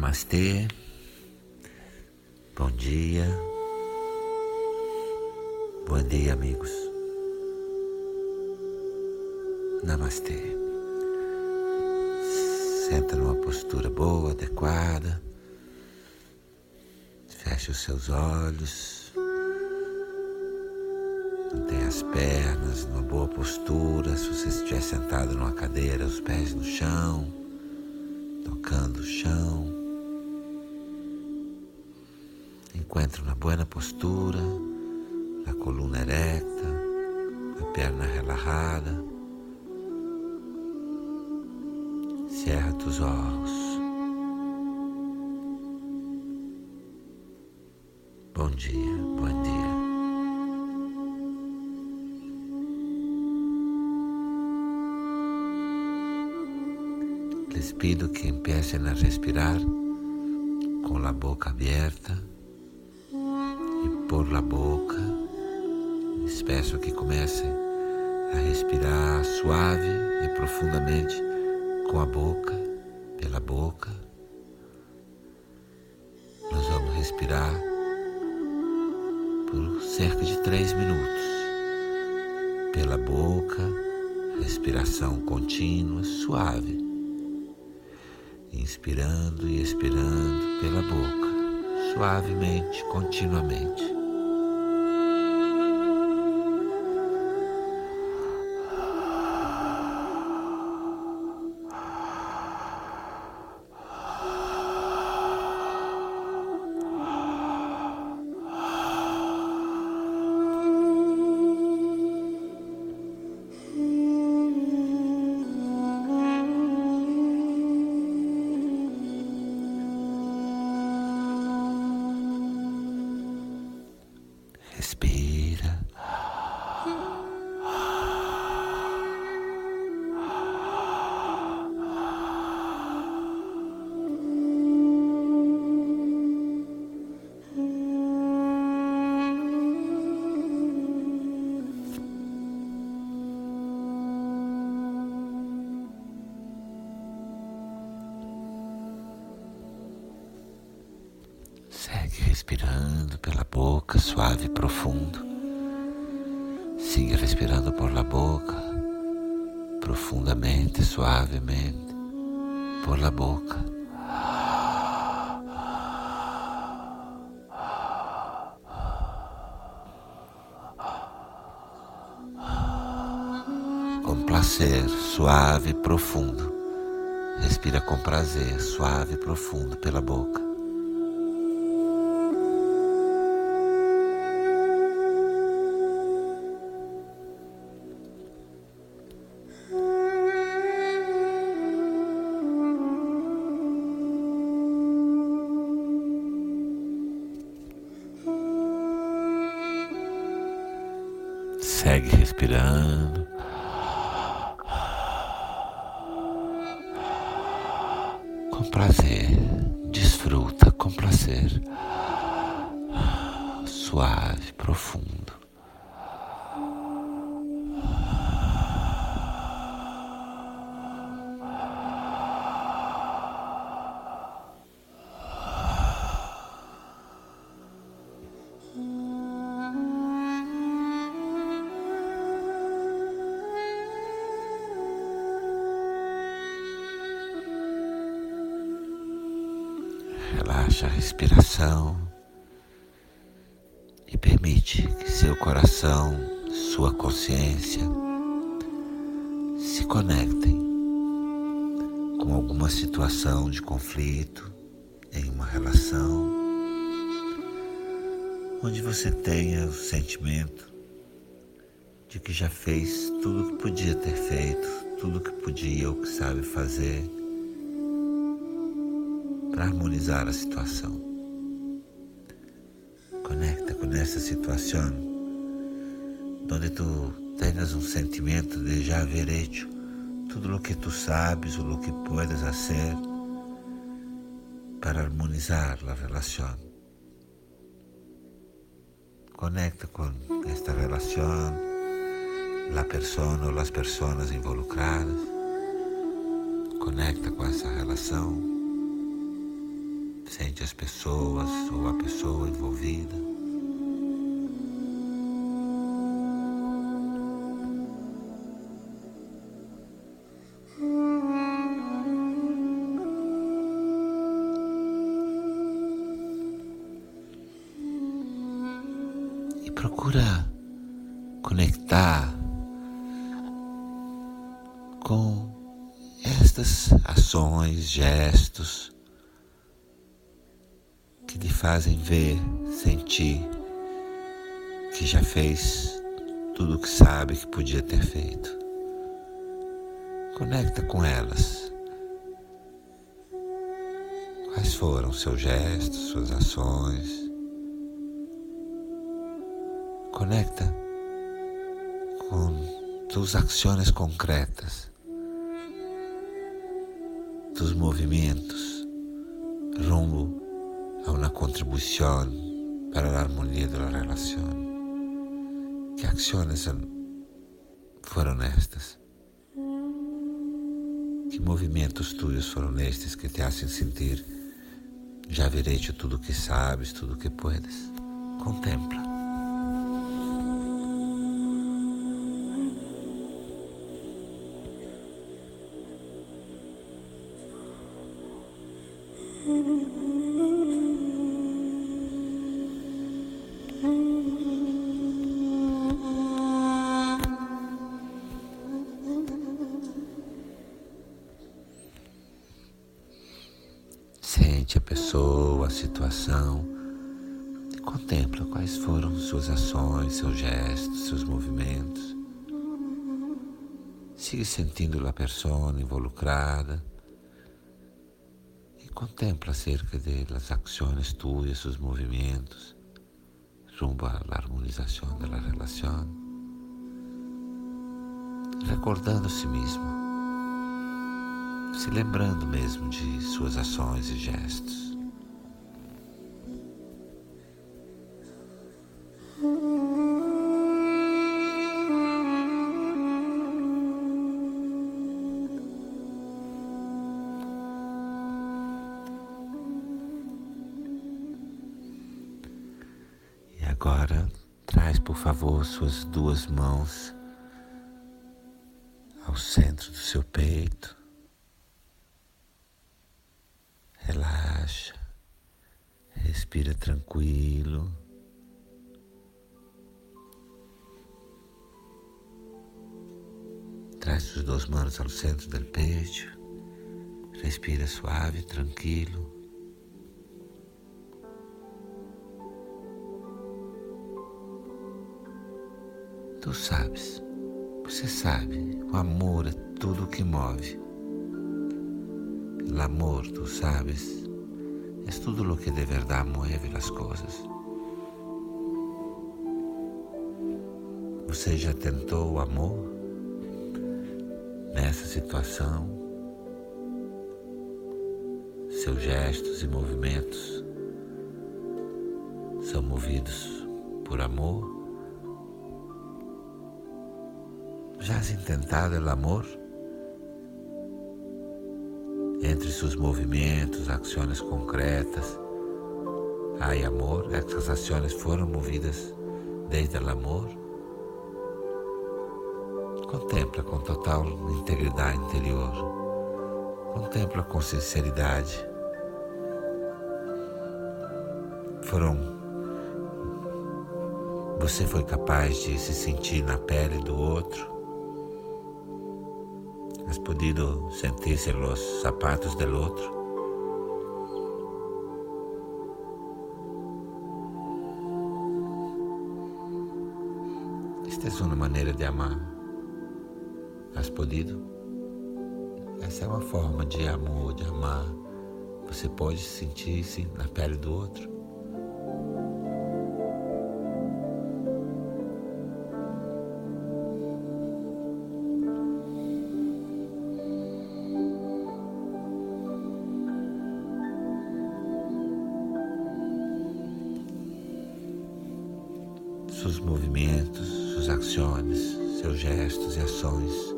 Namastê, bom dia, bom dia, amigos. Namastê. Senta numa postura boa, adequada. Feche os seus olhos. Mantém as pernas numa boa postura. Se você estiver sentado numa cadeira, os pés no chão, tocando o chão. Encontre uma boa postura, a coluna erecta, a perna relaxada. Cerra os olhos. Bom dia, bom dia. Les pido que empiecen a respirar con la boca abierta por la boca. Peço que comecem a respirar suave e profundamente com a boca, pela boca. Nós vamos respirar por cerca de três minutos. Pela boca, respiração contínua, suave. Inspirando e expirando pela boca, suavemente, continuamente. Respirando pela boca, suave e profundo. Siga respirando por la boca, profundamente, suavemente, por la boca. Com prazer, suave e profundo. Respira com prazer, suave e profundo pela boca. Com prazer, desfruta com prazer. Suave, profundo. Relaxa a respiração e permite que seu coração, sua consciência se conectem com alguma situação de conflito em uma relação onde você tenha o sentimento de que já fez tudo o que podia ter feito, tudo o que podia ou que sabe fazer para harmonizar a situação. Conecta com essa situação onde tu tenhas um sentimento de já haver hecho tudo o que tu sabes o que puedes fazer para harmonizar a relação. Conecta com esta relação, a pessoa ou as pessoas involucradas. Conecta com essa relação Sente as pessoas ou a pessoa envolvida. E procura conectar com estas ações, gestos que lhe fazem ver, sentir que já fez tudo o que sabe que podia ter feito. Conecta com elas. Quais foram seus gestos, suas ações? Conecta com tus ações concretas tus movimentos rumbo a una contribución para la armonía de la relación. ¿Qué acciones fueron estas? Que movimentos tuyos foram estes que te hacen sentir já haver hecho tudo que sabes, tudo que puedes? Contempla. Sente a pessoa, a situação. E contempla quais foram suas ações, seus gestos, seus movimentos. Siga sentindo a pessoa involucrada. Contempla acerca das ações tuas, seus movimentos, rumbo à harmonização da relação, recordando a si mesmo, se lembrando mesmo de suas ações e gestos. Agora, traz por favor suas duas mãos ao centro do seu peito. Relaxa, respira tranquilo. Traz suas duas mãos ao centro do peito. Respira suave, tranquilo. Tu sabes, você sabe, o amor é tudo que move. O amor, tu sabes, é tudo o que de verdade move as coisas. Você já tentou o amor nessa situação? Seus gestos e movimentos são movidos por amor? ¿Ya has intentado el amor? Entre seus movimentos, ações concretas, há amor? Essas ações foram movidas desde o amor? Contempla com total integridade interior. Contempla com sinceridade. Foram. Você foi capaz de se sentir na pele do outro? ¿Has podido sentirse los zapatos del otro? Esta é uma maneira de amar. Has podido? Essa é uma forma de amor, de amar. Você pode sentir-se na pele do outro. Seus movimentos, suas ações, seus gestos e ações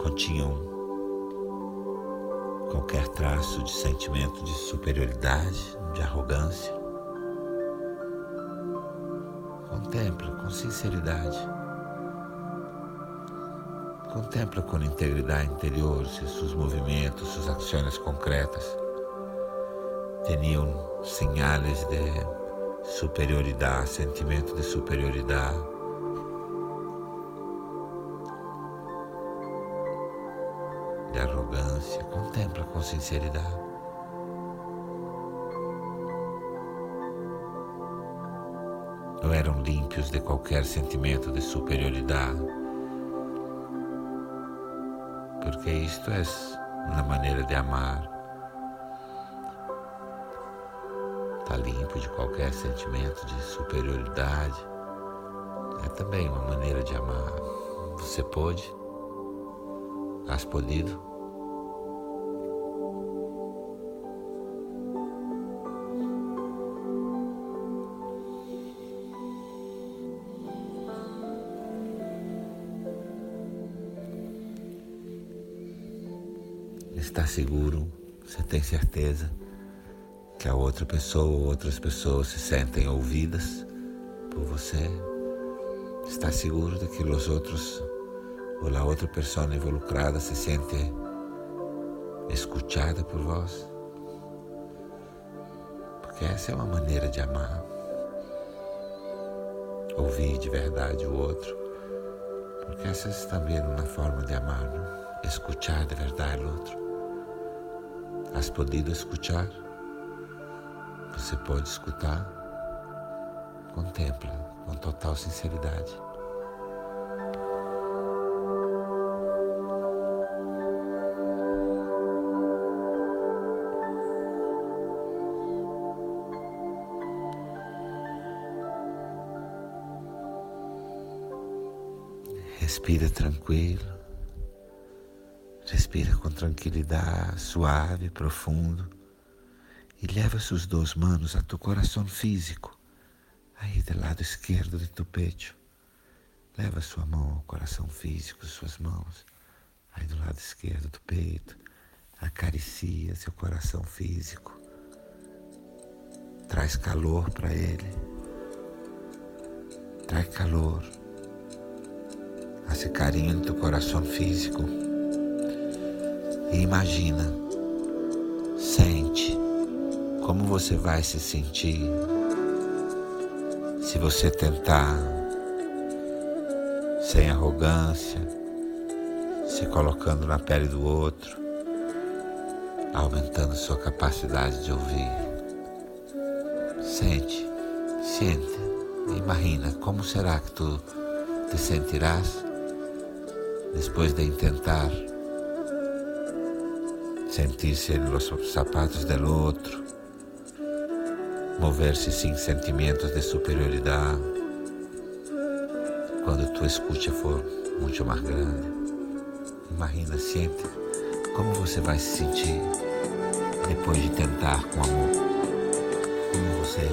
continham qualquer traço de sentimento de superioridade, de arrogância. Contempla com sinceridade. Contempla com integridade interior se seus movimentos, suas ações concretas tinham sinais de superioridade, sentimento de superioridade de arrogância, contempla com sinceridade. Não eram límpios de qualquer sentimento de superioridade, porque isto é uma maneira de amar. Está limpo de qualquer sentimento de superioridade. É também uma maneira de amar. Você pode Has podido? Está seguro? Você tem certeza que a outra pessoa ou outras pessoas se sentem ouvidas por você? Está seguro de que os outros ou a outra pessoa involucrada se sente escutada por vós. Porque essa é uma maneira de amar. Ouvir de verdade o outro. Porque essa é também uma forma de amar, não? escuchar de verdade o outro. Has podido escuchar? Você pode escutar? Contempla com total sinceridade. Respira tranquilo. Respira com tranquilidade, suave, profundo. E leva suas duas mãos a tu coração físico, aí do lado esquerdo de tu peito. Leva sua mão ao coração físico, suas mãos, aí do lado esquerdo do peito. Acaricia seu coração físico. Traz calor para ele. Traz calor esse carinho no teu coração físico. E imagina, sente como você vai se sentir se você tentar, sem arrogância, se colocando na pele do outro, aumentando sua capacidade de ouvir. Sente, sente, imagina como será que tu te sentirás después de intentar sentirse en los zapatos del otro, moverse sin sentimientos de superioridad, quando tu escucha for muito mais grande. Imagina, siente como você vai se sentir depois de tentar com amor. Como você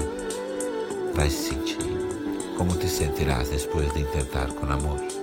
vai se sentir? Como te sentirás depois de tentar com amor?